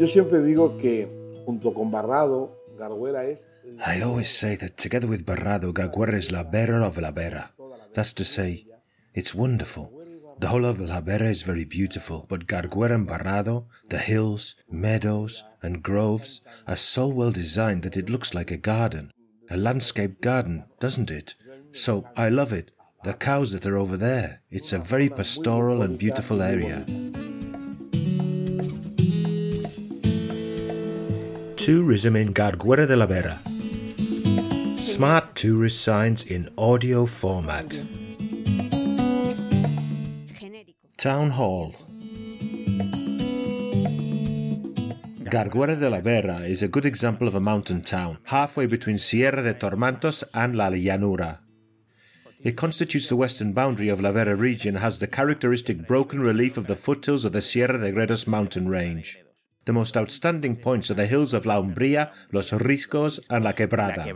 Yo siempre digo que junto con Barrado, Garguera es I always say that together with Barrado, Garguera is La Vera of La Vera. That's to say, it's wonderful. The whole of La Vera is very beautiful, but Garguera and Barrado, the hills, meadows, and groves are so well designed that it looks like a garden, a landscape garden, doesn't it? So I love it. The cows that are over there, it's a very pastoral and beautiful area. Tourism in Garguera de la Vera. Smart tourist signs in audio format. Town Hall. Garguera de la Vera is a good example of a mountain town, halfway between Sierra de Tormantos and La Llanura. It constitutes the western boundary of La Vera region and has the characteristic broken relief of the foothills of the Sierra de Gredos mountain range. The most outstanding points are the hills of La Umbría, Los Riscos, and La Quebrada.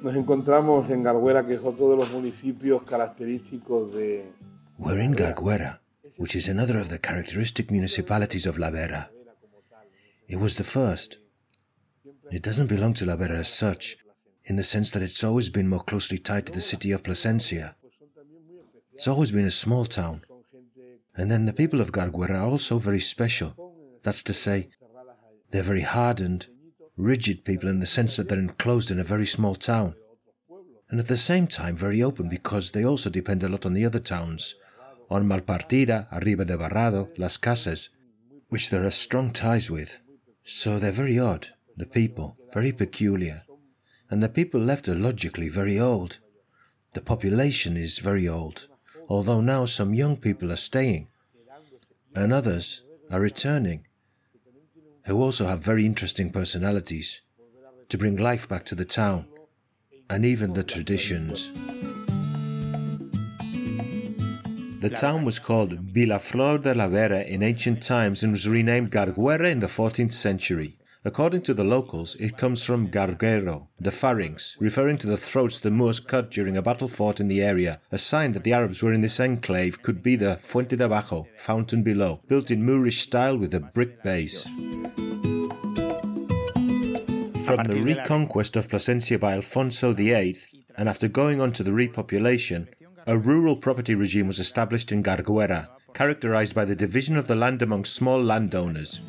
Nos encontramos en Garguera, que es otro de los municipios característicos de... We're in Garguera, which is another of the characteristic municipalities of La Vera. It was the first. It doesn't belong to La Vera as such, in the sense that it's always been more closely tied to the city of Plasencia. It's always been a small town. And then the people of Garguera are also very special. That's to say, they're very hardened, rigid people in the sense that they're enclosed in a very small town. And at the same time, very open because they also depend a lot on the other towns, on Malpartida, Arriba de Barrado, Las Casas, which there are strong ties with. So they're very odd, the people, very peculiar. And the people left are logically very old. The population is very old, although now some young people are staying, and others are returning who also have very interesting personalities to bring life back to the town and even the traditions. The town was called Vilaflor de la Vera in ancient times and was renamed Garguera in the 14th century. According to the locals, it comes from garguero, the pharynx, referring to the throats the Moors cut during a battle fought in the area. A sign that the Arabs were in this enclave could be the Fuente de Abajo, fountain below, built in Moorish style with a brick base. From the reconquest of Plasencia by Alfonso VIII, and after going on to the repopulation, a rural property regime was established in Garguera, characterized by the division of the land among small landowners.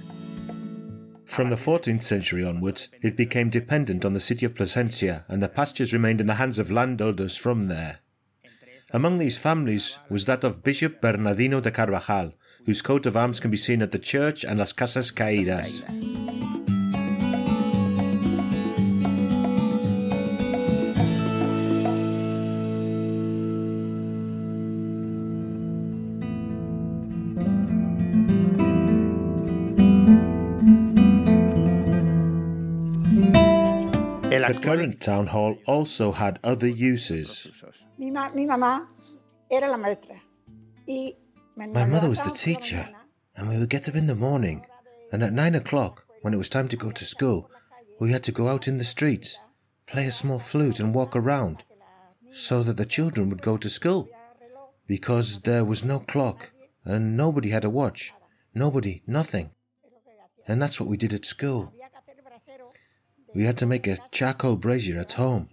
From the 14th century onwards, it became dependent on the city of Plasencia, and the pastures remained in the hands of landowners from there. Among these families was that of Bishop Bernardino de Carvajal, whose coat of arms can be seen at the church and Las Casas Caídas. The current town hall also had other uses. Mi, ma- mi mamá era la maestra. Y me- My mother was the levantábamos por la teacher, and we would get up in the morning, and at nine o'clock, when it was time to go to school, we had to go out in the streets, play a small flute, and walk around, so that the children would go to school, because there was no clock, and nobody had a watch, nobody, nothing. And that's what we did at school. We had to make a charcoal brazier at home,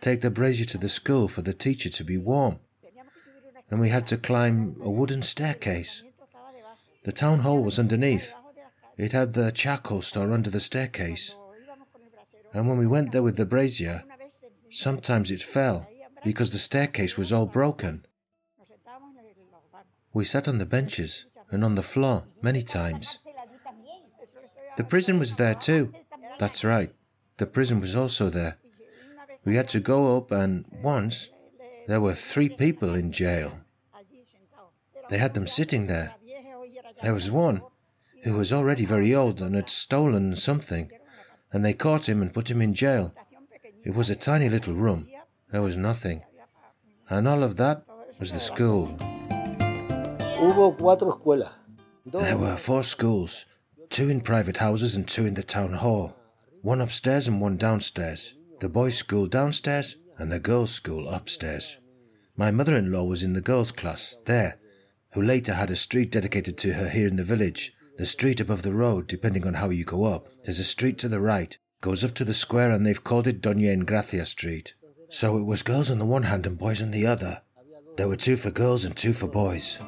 take the brazier to the school for the teacher to be warm, and we had to climb a wooden staircase. The town hall was underneath. It had the charcoal store under the staircase. And when we went there with the brazier, sometimes it fell because the staircase was all broken. We sat on the benches and on the floor many times. The prison was there too. That's right. The prison was also there. We had to go up, and once there were three people in jail. allí sentados. Pero They had them sitting there. There was one who was already very old and had stolen something, and they caught him and put him in jail. It was a tiny little room. There was nothing. And all of that was the school. Hubo cuatro escuelas. There were four schools, two in private houses and two in the town hall, one upstairs and one downstairs, the boys' school downstairs and the girls' school upstairs. My mother in law was in the girls' class, there, who later had a street dedicated to her here in the village. The street above the road, depending on how you go up. There's a street to the right, goes up to the square, and they've called it Doña Engracia Street. So it was girls on the one hand and boys on the other. There were two for girls and two for boys.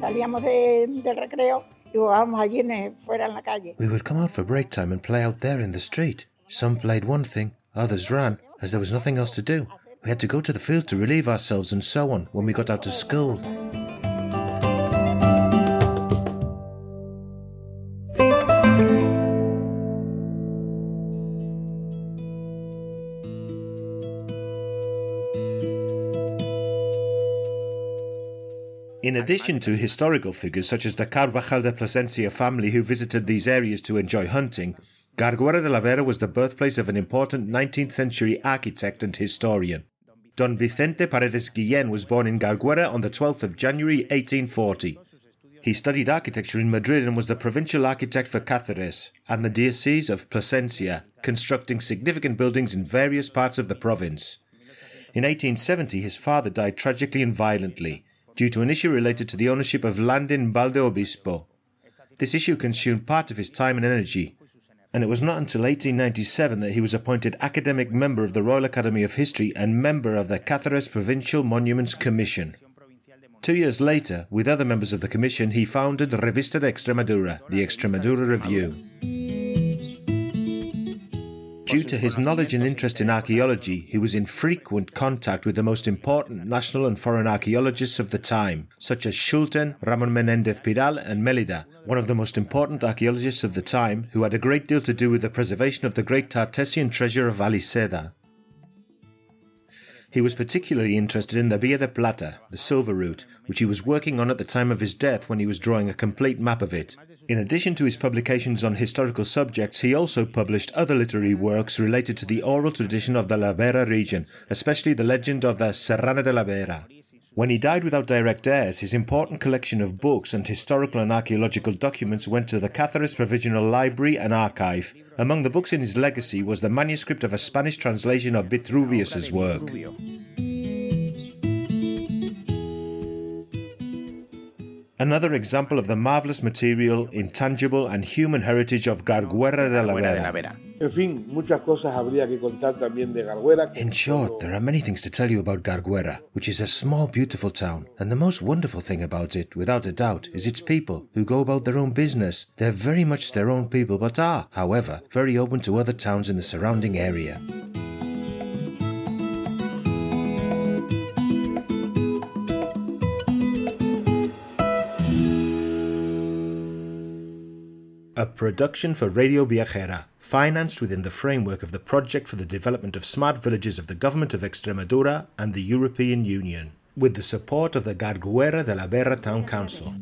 Salíamos de, del recreo We would come out for break time and play out there in the street. Some played one thing, others ran, as there was nothing else to do. We had to go to the field to relieve ourselves and so on when we got out of school. In addition to historical figures such as the Carvajal de Plasencia family who visited these areas to enjoy hunting, Garguera de la Vera was the birthplace of an important 19th century architect and historian. Don Vicente Paredes Guillén was born in Garguera on the 12th of January 1840. He studied architecture in Madrid and was the provincial architect for Cáceres and the Diocese of Plasencia, constructing significant buildings in various parts of the province. In 1870, his father died tragically and violently due to an issue related to the ownership of land in Valdeobispo. This issue consumed part of his time and energy, and it was not until 1897 that he was appointed academic member of the Royal Academy of History and member of the Cáceres Provincial Monuments Commission. Two years later, with other members of the commission, he founded Revista de Extremadura, the Extremadura Review. Due to his knowledge and interest in archaeology, he was in frequent contact with the most important national and foreign archaeologists of the time, such as Schulten, Ramon Menendez Pidal, and Melida, one of the most important archaeologists of the time, who had a great deal to do with the preservation of the great Tartessian treasure of Aliseda. He was particularly interested in the Via de Plata, the silver route, which he was working on at the time of his death when he was drawing a complete map of it. In addition to his publications on historical subjects, he also published other literary works related to the oral tradition of the La Vera region, especially the legend of the Serrana de la Vera. When he died without direct heirs, his important collection of books and historical and archaeological documents went to the Cáceres Provisional Library and Archive. Among the books in his legacy was the manuscript of a Spanish translation of Vitruvius's work. Another example of the marvelous material, intangible, and human heritage of Garguera de la Fuera de la Vera. Vera. En fin, muchas cosas habría que contar también de Garguera. In short, there are many things to tell you about Garguera, which is a small, beautiful town. And the most wonderful thing about it, without a doubt, is its people, who go about their own business. They're very much their own people, but are, however, very open to other towns in the surrounding area. A production for Radio Viajera, financed within the framework of the Project for the Development of Smart Villages of the Government of Extremadura and the European Union, with the support of the Garguera de la Vera Town Council.